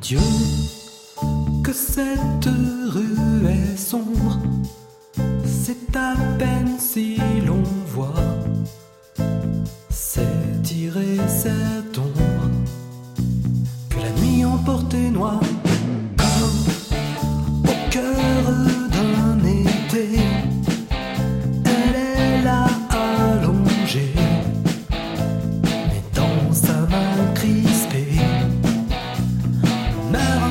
Dieu, que cette rue est sombre, c'est à peine si l'on voit. S'étirer cette ombre que la nuit emportait noire Now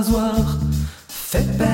rasoir. Fais peur.